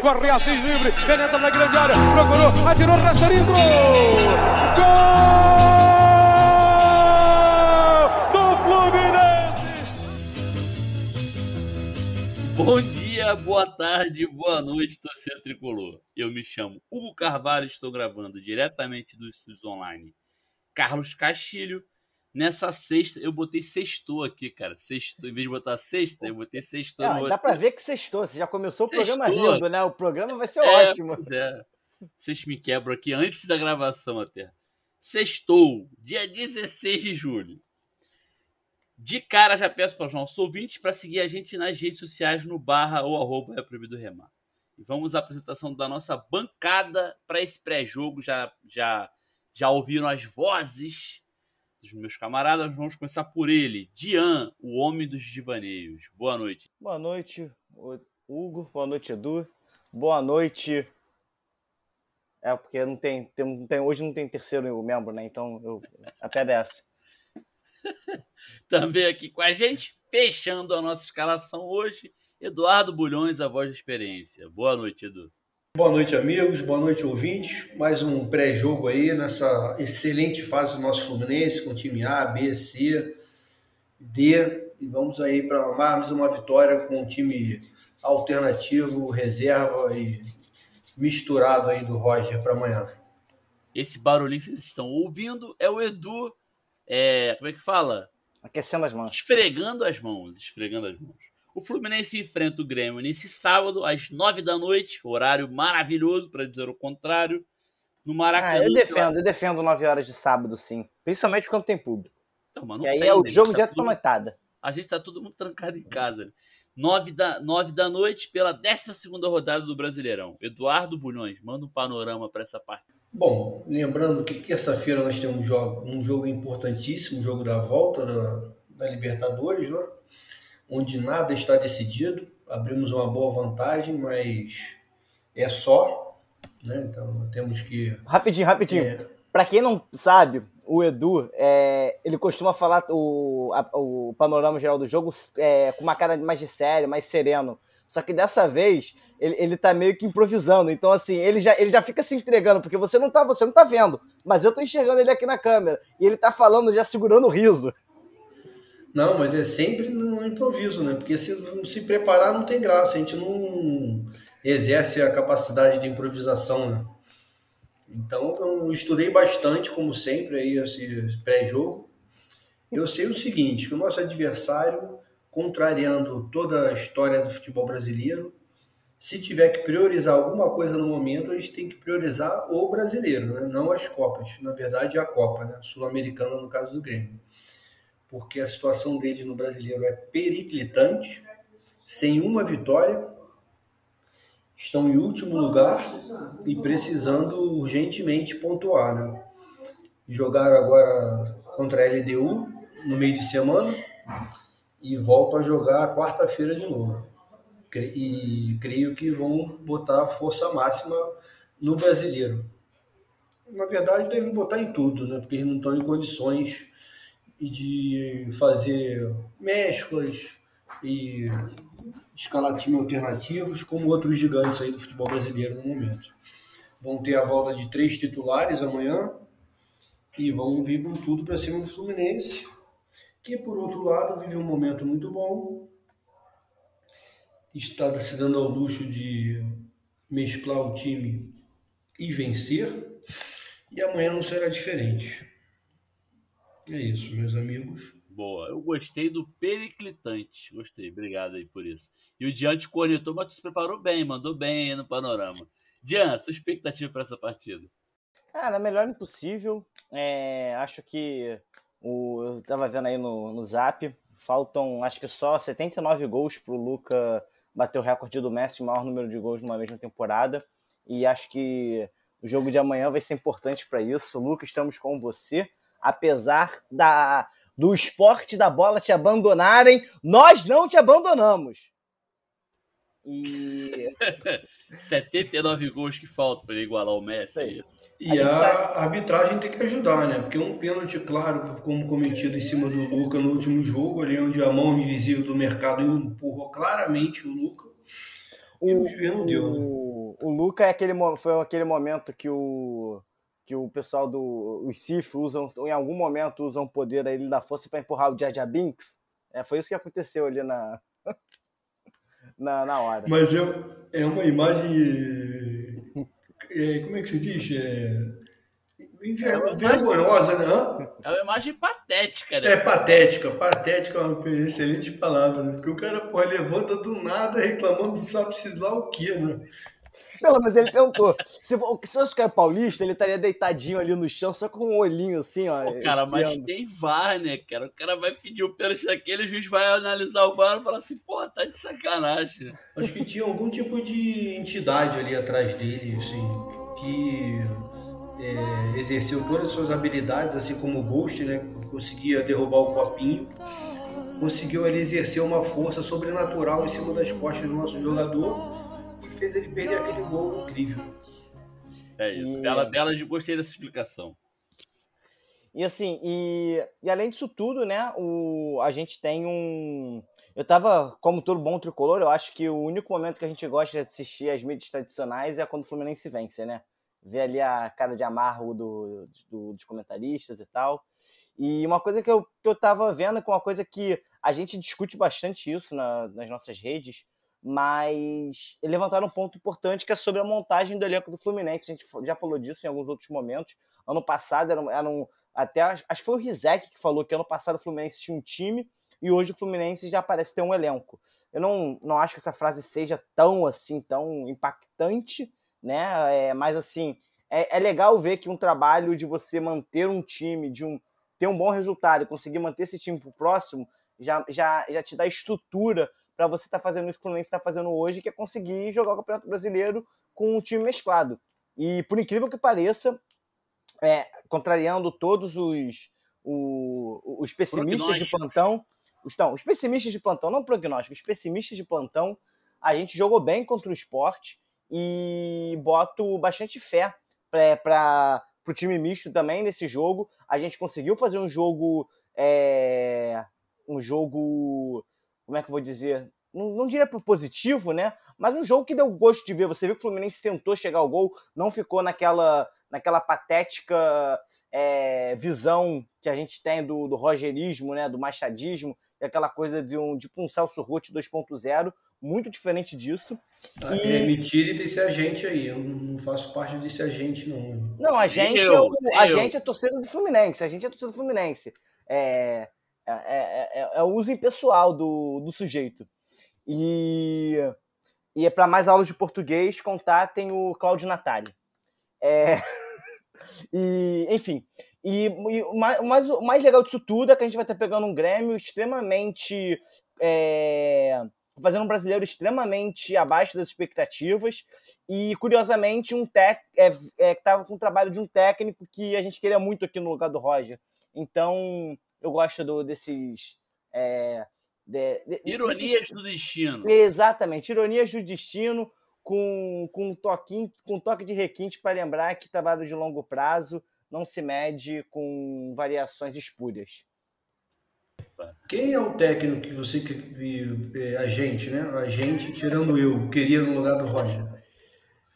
corre Assis livre, penetra na grande área, procurou, atirou, rasteirinho, gol! Bom dia, boa tarde, boa noite, torcedor tricolor. Eu me chamo Hugo Carvalho, estou gravando diretamente do Estúdios Online Carlos Castilho. Nessa sexta, eu botei sextou aqui, cara. Sextou, em vez de botar sexta, eu botei sextou. Não. Dá pra ver que sextou. Você já começou o Sextou. programa rindo, né? O programa vai ser É, ótimo. pois é. Vocês me quebram aqui antes da gravação até. Sextou, dia 16 de julho. De cara, já peço para os nossos ouvintes para seguir a gente nas redes sociais no barra ou arroba é proibido remar. E vamos à apresentação da nossa bancada para esse pré-jogo. Já, já, já ouviram as vozes dos meus camaradas. Vamos começar por ele, Dian, o homem dos divaneios. Boa noite. Boa noite, Hugo. Boa noite, Edu. Boa noite. É, porque não tem, tem, não tem- hoje não tem terceiro membro, né? Então eu, a pedra é essa. Também aqui com a gente, fechando a nossa escalação hoje, Eduardo Bulhões, a voz da experiência. Boa noite, Edu. Boa noite, amigos. Boa noite, ouvintes. Mais um pré-jogo aí nessa excelente fase do nosso Fluminense, com time A, B, C, D. E vamos aí para mais uma vitória com um time alternativo, reserva e misturado aí do Roger para amanhã. Esse barulhinho que vocês estão ouvindo é o Edu, é, como é que fala? Aquecendo as mãos. Esfregando as mãos, esfregando as mãos. O Fluminense enfrenta o Grêmio nesse sábado, às nove da noite, horário maravilhoso, para dizer o contrário, no Ah, Maracanã. eu defendo, eu defendo 9 horas de sábado, sim. Principalmente quando tem público. Não Que aí tem, é o né? jogo Tá direto tudo- pra noitada. A gente tá todo mundo trancado em casa. Né? Nove da, nove da noite pela 12 rodada do Brasileirão. Eduardo Bulhões, manda um panorama para essa parte. Bom, lembrando que terça-feira nós temos um jogo, um jogo importantíssimo, um jogo da volta da, da Libertadores, né? Onde nada está decidido. Abrimos uma boa vantagem, mas é só. Né? Então temos que. Rapidinho, rapidinho. é, Pra quem não sabe, o Edu, é, ele costuma falar o, a- o panorama geral do jogo é, com uma cara mais de sério, mais sereno. Só que dessa vez, ele, ele tá meio que improvisando. Então, assim, ele já, ele já fica se entregando, porque você não tá, você não tá vendo. Mas eu tô enxergando ele aqui na câmera. E ele tá falando, já segurando o riso. Não, mas é sempre no improviso, né? Porque se não se preparar não tem graça, a gente não exerce a capacidade de improvisação, né? Então eu estudei bastante, como sempre, aí esse pré-jogo. Eu sei o seguinte, que o nosso adversário, contrariando toda a história do futebol brasileiro, se tiver que priorizar alguma coisa no momento, a gente tem que priorizar o brasileiro, né? não as Copas. Na verdade, a Copa, né? Sul-Americana, no caso do Grêmio porque a situação deles no brasileiro é periclitante, sem uma vitória, estão em último lugar e precisando urgentemente pontuar. Né? Jogaram agora contra a LDU no meio de semana e voltam a jogar quarta-feira de novo. E creio que vão botar força máxima no brasileiro. Na verdade, devem botar em tudo, né? porque não estão em condições e de fazer mesclas e escalar alternativos, como outros gigantes aí do futebol brasileiro no momento. Vão ter a volta de três titulares amanhã e vão vir com tudo para cima do Fluminense, que por outro lado vive um momento muito bom, está se dando ao luxo de mesclar o time e vencer, e amanhã não será diferente. É isso, meus amigos. Boa, eu gostei do periclitante. Gostei, obrigado aí por isso. E o Diante cornetou, mas tu se preparou bem, mandou bem aí no panorama. Diante, sua expectativa para essa partida? Cara, melhor impossível. É, acho que o, eu tava vendo aí no, no Zap, faltam acho que só 79 gols pro Luca bater o recorde do Messi, o maior número de gols numa mesma temporada. E acho que o jogo de amanhã vai ser importante para isso. Luca, estamos com você. Apesar da, do esporte da bola te abandonarem, nós não te abandonamos. E 79 gols que faltam para ele igualar o Messi. é. E A a, arbitragem tem que ajudar, né? Porque um pênalti claro, como cometido em cima do Luca no último jogo, ali onde a mão invisível do mercado empurrou claramente o Luca, o não deu, né? o- o Luca é aquele, foi aquele momento que o que o pessoal do os Sith usam em algum momento usam o poder aí da força para empurrar o Jar Jar Binks. É, foi isso que aconteceu ali na na, na hora. Mas é, é uma imagem é, como é que se diz? É, é vergonhosa, né? É uma imagem patética, né? É patética, patética é uma excelente palavra, né? Porque o cara, porra, levanta do nada reclamando, sabe-se lá o quê, né? Pelo menos ele perguntou. Se, se fosse o cara paulista, ele estaria deitadinho ali no chão, só com um olhinho assim, ó. Pô, cara, mas tem VAR, né, cara? O cara vai pedir o pênalti daquele, o juiz vai analisar o VAR e falar assim, pô, tá de sacanagem. Acho que tinha algum tipo de entidade ali atrás dele, assim, que é, exerceu todas as suas habilidades, assim como o Ghost, né? Conseguia derrubar o copinho. Conseguiu ele exercer uma força sobrenatural em cima das costas do nosso jogador fez ele perder aquele gol incrível. É isso. E... Bela, bela, gostei dessa explicação. E assim, e, e além disso tudo, né, o, a gente tem um. Eu tava, como todo bom tricolor, eu acho que o único momento que a gente gosta de assistir as mídias tradicionais é quando o Fluminense vence, né? ver ali a cara de amargo do, do, dos comentaristas e tal. E uma coisa que eu, que eu tava vendo, que é uma coisa que a gente discute bastante isso na, nas nossas redes, mas levantaram um ponto importante que é sobre a montagem do elenco do Fluminense. A gente já falou disso em alguns outros momentos. Ano passado, era, era um, até acho que foi o Rizek que falou que ano passado o Fluminense tinha um time e hoje o Fluminense já parece ter um elenco. Eu não, não acho que essa frase seja tão assim, tão impactante, né? É, mas assim, é, é, legal ver que um trabalho de você manter um time, de um ter um bom resultado, conseguir manter esse time pro próximo, já, já, já te dá estrutura para você estar tá fazendo isso que o Fluminense está fazendo hoje, que é conseguir jogar o Campeonato Brasileiro com um time mesclado. E por incrível que pareça, é, contrariando todos os, o, os pessimistas de plantão, os, não, os pessimistas de plantão, não prognóstico, os pessimistas de plantão, a gente jogou bem contra o esporte e boto bastante fé para o time misto também nesse jogo. A gente conseguiu fazer um jogo. É, um jogo. Como é que eu vou dizer? Não, não diria por positivo, né? Mas um jogo que deu gosto de ver. Você viu que o Fluminense tentou chegar ao gol, não ficou naquela, naquela patética é, visão que a gente tem do, do rogerismo, né? Do machadismo, e aquela coisa de um, tipo um Celso Roth 2.0 muito diferente disso. Ah, e... É, me tire desse agente aí, eu não faço parte desse agente, não. Não, a gente, eu, é, o, a gente é torcida do Fluminense, a gente é torcida do Fluminense. É, é, é, é, é o uso impessoal do, do sujeito. E, e é para mais aulas de português, contatem o Cláudio Natali. É, e, enfim, e, e o, mais, o mais legal disso tudo é que a gente vai estar pegando um Grêmio extremamente é, fazendo um brasileiro extremamente abaixo das expectativas e, curiosamente, um tec, é, é, estava com o trabalho de um técnico que a gente queria muito aqui no lugar do Roger. Então, eu gosto do, desses... É, de, de, ironias desses... do destino. Exatamente, ironias do destino com, com, um, toquinho, com um toque de requinte para lembrar que trabalho de longo prazo não se mede com variações espúrias. Quem é o técnico que você, é, a gente, né? A gente, tirando eu, queria no lugar do Roger?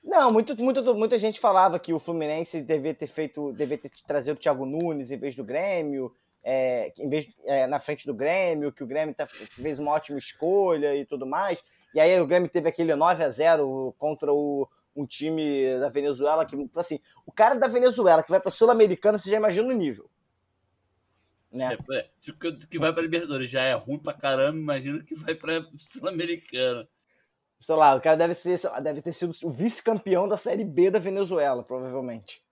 Não, muito, muito, muita gente falava que o Fluminense devia ter feito, devia ter trazido o Thiago Nunes em vez do Grêmio, é, em vez é, na frente do Grêmio, que o Grêmio tá, fez uma ótima escolha e tudo mais. E aí o Grêmio teve aquele 9 a 0 contra o, um time da Venezuela que, assim, o cara da Venezuela que vai para Sul-Americana, você já imagina o nível. Né? É, é, se o que vai para Libertadores já é ruim pra caramba, imagina que vai para Sul-Americana. Sei lá, o cara deve, ser, lá, deve ter sido o vice-campeão da Série B da Venezuela, provavelmente.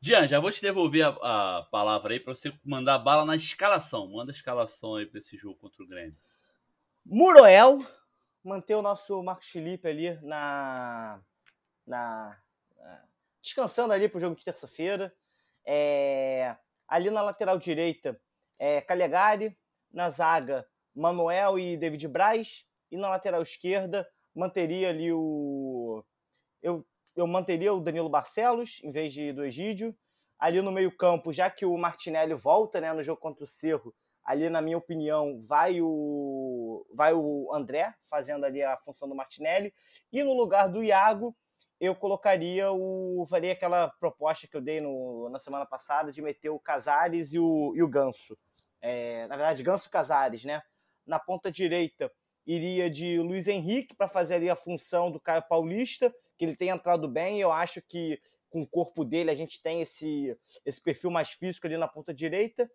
Dian, já vou te devolver a, a palavra aí para você mandar bala na escalação. Manda a escalação aí para esse jogo contra o Grêmio. Muroel, manter o nosso Marcos Felipe ali na, na, descansando ali pro jogo de terça-feira. É, Ali na lateral direita, é, Calegari. Na zaga, Manuel e David Braz. E na lateral esquerda, manteria ali o. Eu, manteria o Danilo Barcelos em vez de do Egídio. Ali no meio-campo, já que o Martinelli volta né, no jogo contra o Cerro, Ali, na minha opinião, vai o, vai o André fazendo ali a função do Martinelli. E no lugar do Iago, eu colocaria o. Faria aquela proposta que eu dei no, na semana passada de meter o Casares e o, e o Ganso. É, na verdade, Ganso Casares, né? Na ponta direita, iria de Luiz Henrique para fazer ali a função do Caio Paulista, que ele tem entrado bem. Eu acho que com o corpo dele a gente tem esse, esse perfil mais físico ali na ponta direita.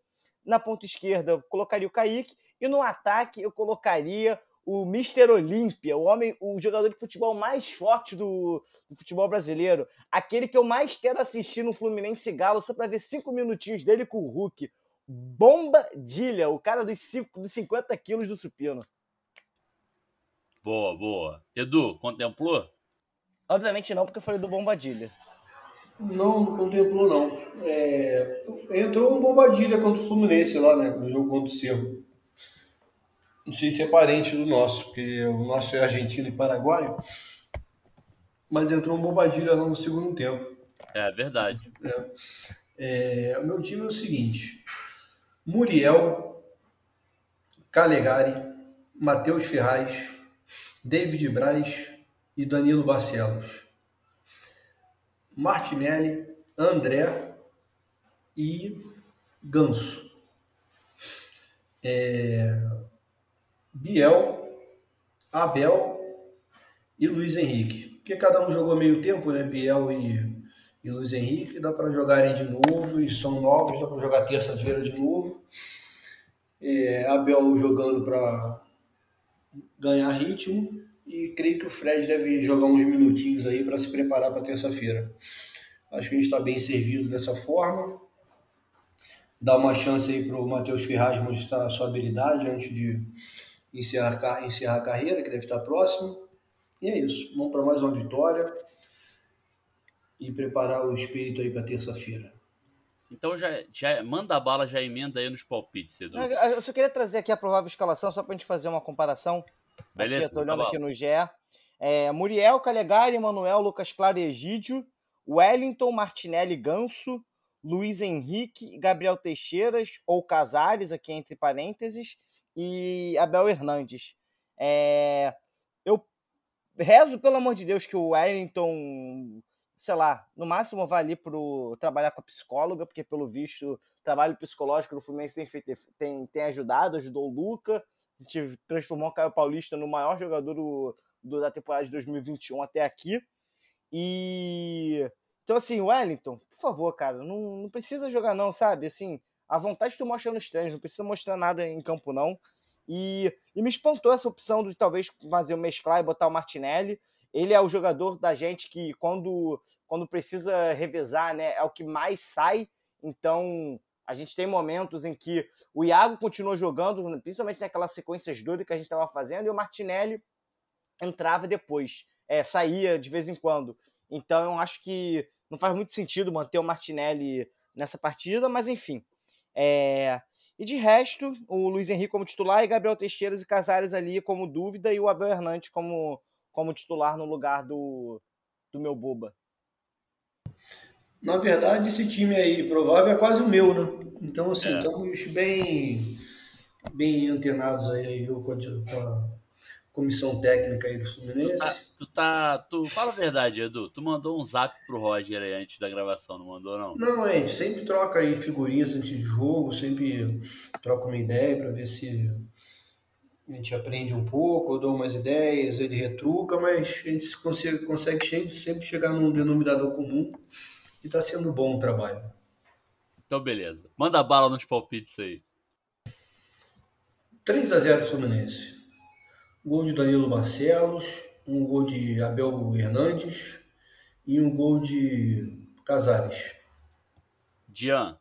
Na ponta esquerda, colocaria o Kaique. E no ataque, eu colocaria o Mister Olímpia, o homem, o jogador de futebol mais forte do, do, futebol brasileiro. Aquele que eu mais quero assistir no Fluminense Galo, só para ver cinco minutinhos dele com o Hulk. Bombadilha, o cara dos, cinco, dos 50 quilos do supino. Boa, boa. Edu, contemplou? Obviamente não, porque eu falei do Bombadilha. Não, não contemplou, não. É, entrou um Bombadilha contra o Fluminense lá, né? No jogo contra o Cerro. Não sei se é parente do nosso, porque o nosso é argentino e paraguaio. Mas entrou um Bombadilha lá no segundo tempo. É verdade. É. É, o meu time é o seguinte: Muriel, Calegari, Matheus Ferraz, David Braz e Danilo Barcelos. Martinelli, André e Ganso. É, Biel, Abel e Luiz Henrique. Porque cada um jogou meio tempo, né? Biel e, e Luiz Henrique. Dá para jogarem de novo e são novos, dá para jogar terça-feira de novo. É, Abel jogando para ganhar ritmo e creio que o Fred deve jogar uns minutinhos aí para se preparar para terça-feira. Acho que a gente está bem servido dessa forma. Dá uma chance aí para o Matheus Ferraz mostrar a sua habilidade antes de encerrar, encerrar a carreira, que deve estar próximo. E é isso. Vamos para mais uma vitória e preparar o espírito aí para terça-feira. Então já, já manda a bala, já emenda aí nos palpites, Edu. Eu só queria trazer aqui a provável escalação, só para a gente fazer uma comparação. Beleza. Aqui, eu tô olhando aqui no GE. É, Muriel, Calegari, Manuel, Lucas Claro e Egídio, Wellington, Martinelli, Ganso, Luiz Henrique, Gabriel Teixeiras, ou Casares, aqui entre parênteses, e Abel Hernandes. É, eu rezo, pelo amor de Deus, que o Wellington, sei lá, no máximo vá ali para trabalhar com a psicóloga, porque pelo visto o trabalho psicológico do Fluminense tem, tem, tem ajudado, ajudou o Luca, a gente transformou o Caio Paulista no maior jogador do, do, da temporada de 2021 até aqui. E. Então, assim, Wellington, por favor, cara, não, não precisa jogar, não, sabe? Assim, a vontade tu mostra nos treinos, não precisa mostrar nada em campo, não. E, e me espantou essa opção de talvez fazer o mesclar e botar o Martinelli. Ele é o jogador da gente que, quando, quando precisa revezar, né, é o que mais sai. Então, a gente tem momentos em que o Iago continua jogando, principalmente naquelas sequências doidas que a gente estava fazendo, e o Martinelli entrava depois, é, saía de vez em quando. Então eu acho que não faz muito sentido manter o Martinelli nessa partida, mas enfim. É... E de resto, o Luiz Henrique como titular e Gabriel Teixeiras e Casares ali como dúvida e o Abel Hernandes como, como titular no lugar do, do meu boba. Na verdade, esse time aí provável é quase o meu, né? Então, assim, é. estamos bem, bem antenados aí com a comissão técnica aí do Fluminense. Tu tá, tu tá, tu fala a verdade, Edu. Tu mandou um zap pro Roger aí antes da gravação, não mandou não? Não, a gente sempre troca aí figurinhas antes de jogo, sempre troca uma ideia para ver se a gente aprende um pouco, eu dou umas ideias, ele retruca, mas a gente consegue, consegue sempre chegar num denominador comum e tá sendo bom o trabalho. Então, beleza. Manda bala nos palpites aí. 3 a 0 Fluminense. Gol de Danilo Barcelos, um gol de Abel Hernandes e um gol de Casares. Dian.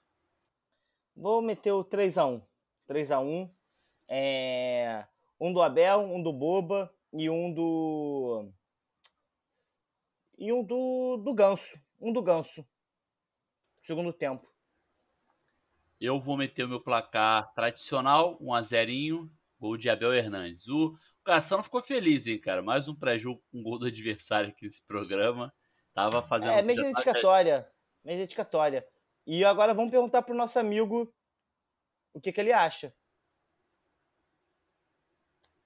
Vou meter o 3 a 1 3 a 1 é... Um do Abel, um do Boba e um do. E um do, do Ganso. Um do Ganso segundo tempo. Eu vou meter o meu placar tradicional, 1 a 0 gol de Abel Hernandes. O, Cação ficou feliz, hein, cara? Mais um pré-jogo com gol do adversário aqui nesse programa. Tava fazendo. É, meio dedicatória. Meio dedicatória. E agora vamos perguntar pro nosso amigo o que, que ele acha.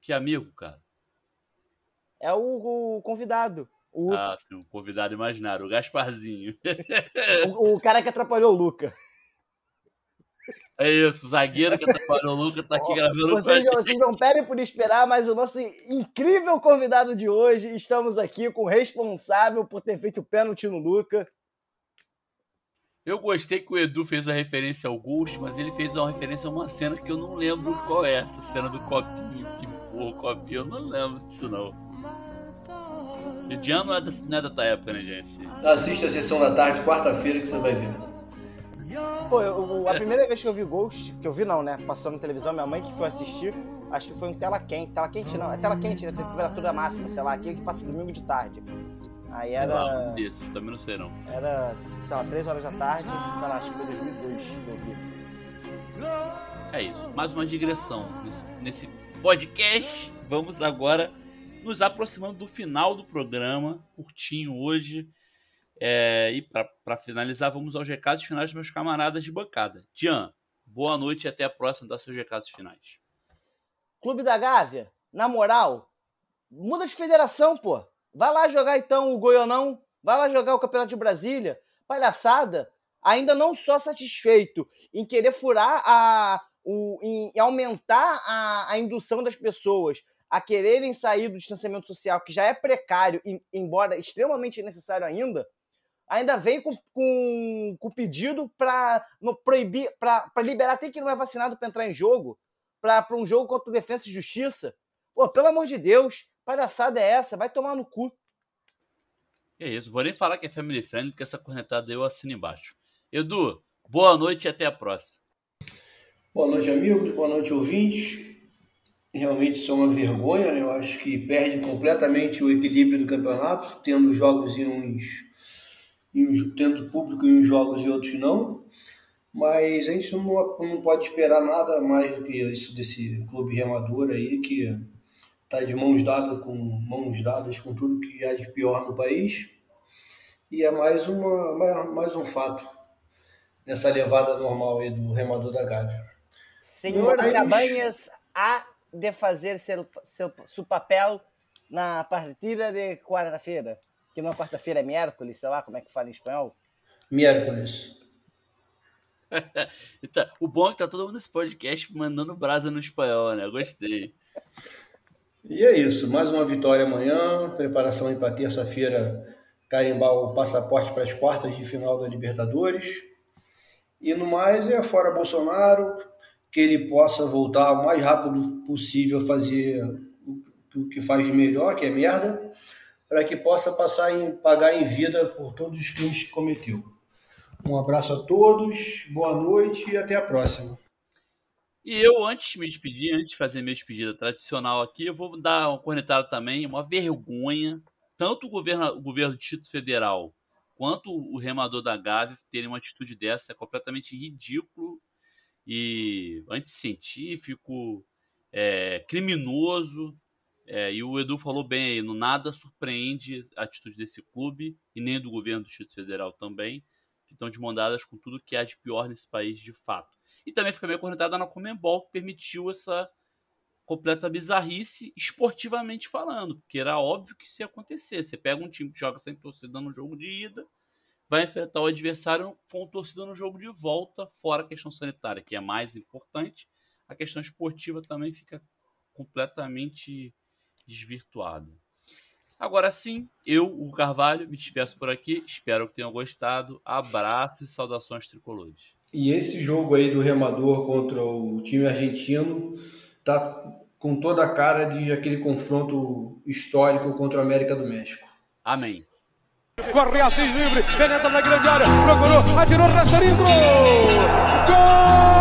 Que amigo, cara? É o, o convidado. O, Ah, sim, um convidado imaginário, o Gasparzinho. o, o cara que atrapalhou o Luca. É isso, o zagueiro que atrapalhou o Lucas tá aqui Ó, gravando com a Vocês, vocês não pedem por esperar, mas o nosso incrível convidado de hoje, estamos aqui com o responsável por ter feito o pênalti no Luca. Eu gostei que o Edu fez a referência ao Ghost, mas ele fez uma referência a uma cena que eu não lembro qual é. Essa cena do copinho, que o copinho, eu não lembro disso não. O Dian não é da, não é da tua época, né? Esse- Assista a sessão da tarde, quarta-feira, que você vai ver. Pô, eu- a primeira vez que eu vi Ghost, que eu vi não, né? Passou na televisão, minha mãe que foi assistir, acho que foi em tela quente. Tela quente não, é tela quente, né? Temperatura máxima, sei lá, aquele que passa domingo de tarde. Aí era, um desses, também não sei não. era, sei lá, 3 horas da tarde, sei lá, acho que foi 2002 que eu vi. É isso, mais uma digressão nesse, nesse podcast. Vamos agora nos aproximando do final do programa, curtinho hoje. É, e para finalizar, vamos aos recados finais dos meus camaradas de bancada. Dian, boa noite e até a próxima dar seus recados finais. Clube da Gávea, na moral, muda de federação, pô. Vai lá jogar então o Goianão, vai lá jogar o Campeonato de Brasília. Palhaçada, ainda não só satisfeito em querer furar a. O, em, em aumentar a, a indução das pessoas a quererem sair do distanciamento social, que já é precário, e- embora extremamente necessário ainda, ainda vem com, com, com pedido para proibir, para liberar até quem não é vacinado para entrar em jogo para um jogo contra o e Justiça. Pô, pelo amor de Deus, palhaçada é essa? Vai tomar no cu. É isso, vou nem falar que é family friendly, que essa cornetada eu assino embaixo. Edu, boa noite e até a próxima. Boa noite, amigos. Boa noite, ouvintes. Realmente isso é uma vergonha, né? Eu acho que perde completamente o equilíbrio do campeonato, tendo jogos em uns. Em tendo público em uns jogos e outros não. Mas a gente não, não pode esperar nada mais do que isso desse clube remador aí, que está de mãos dadas com mãos dadas com tudo que há de pior no país. E é mais, uma, mais, mais um fato nessa levada normal aí do remador da Gávea. Senhor Mas- Cabanhas há de fazer seu, seu, seu papel na partida de quarta-feira. Que não é quarta-feira, é miércoles, sei lá como é que fala em espanhol. Miércoles. Então, o bom é que tá todo mundo nesse podcast mandando brasa no espanhol, né? Eu gostei. E é isso, mais uma vitória amanhã, preparação aí para terça-feira carimbar o passaporte para as quartas de final da Libertadores. E no mais é fora Bolsonaro, que ele possa voltar o mais rápido possível a fazer o- que faz de melhor, que é merda, para que possa passar em pagar em vida por todos os crimes que cometeu. Um abraço a todos, boa noite e até a próxima. E eu, antes de me despedir, antes de fazer minha despedida tradicional aqui, eu vou dar uma cornetada também, uma vergonha, tanto o governo, o governo do Distrito Federal quanto o remador da Gávea terem uma atitude dessa, é completamente ridículo e anticientífico, é, criminoso. É, e o Edu falou bem aí, no nada surpreende a atitude desse clube e nem do governo do Distrito Federal também, que estão de mão dadas com tudo que há de pior nesse país de fato. E também fica meio cornetada na Comembol, que permitiu essa completa bizarrice esportivamente falando, porque era óbvio que isso ia acontecer. Você pega um time que joga sem torcida no jogo de ida, vai enfrentar o adversário com torcida no jogo de volta, fora a questão sanitária, que é mais importante. A questão esportiva também fica completamente desvirtuada. Agora sim, eu, o Carvalho, me despeço por aqui. Espero que tenham gostado. Abraços e saudações tricolores. E esse jogo aí do Remador contra o time argentino tá com toda a cara de aquele confronto histórico contra a América do México. Amém. Corre Assis livre, penetra na grande área, procurou, atirou, rasta, entrou! Gol!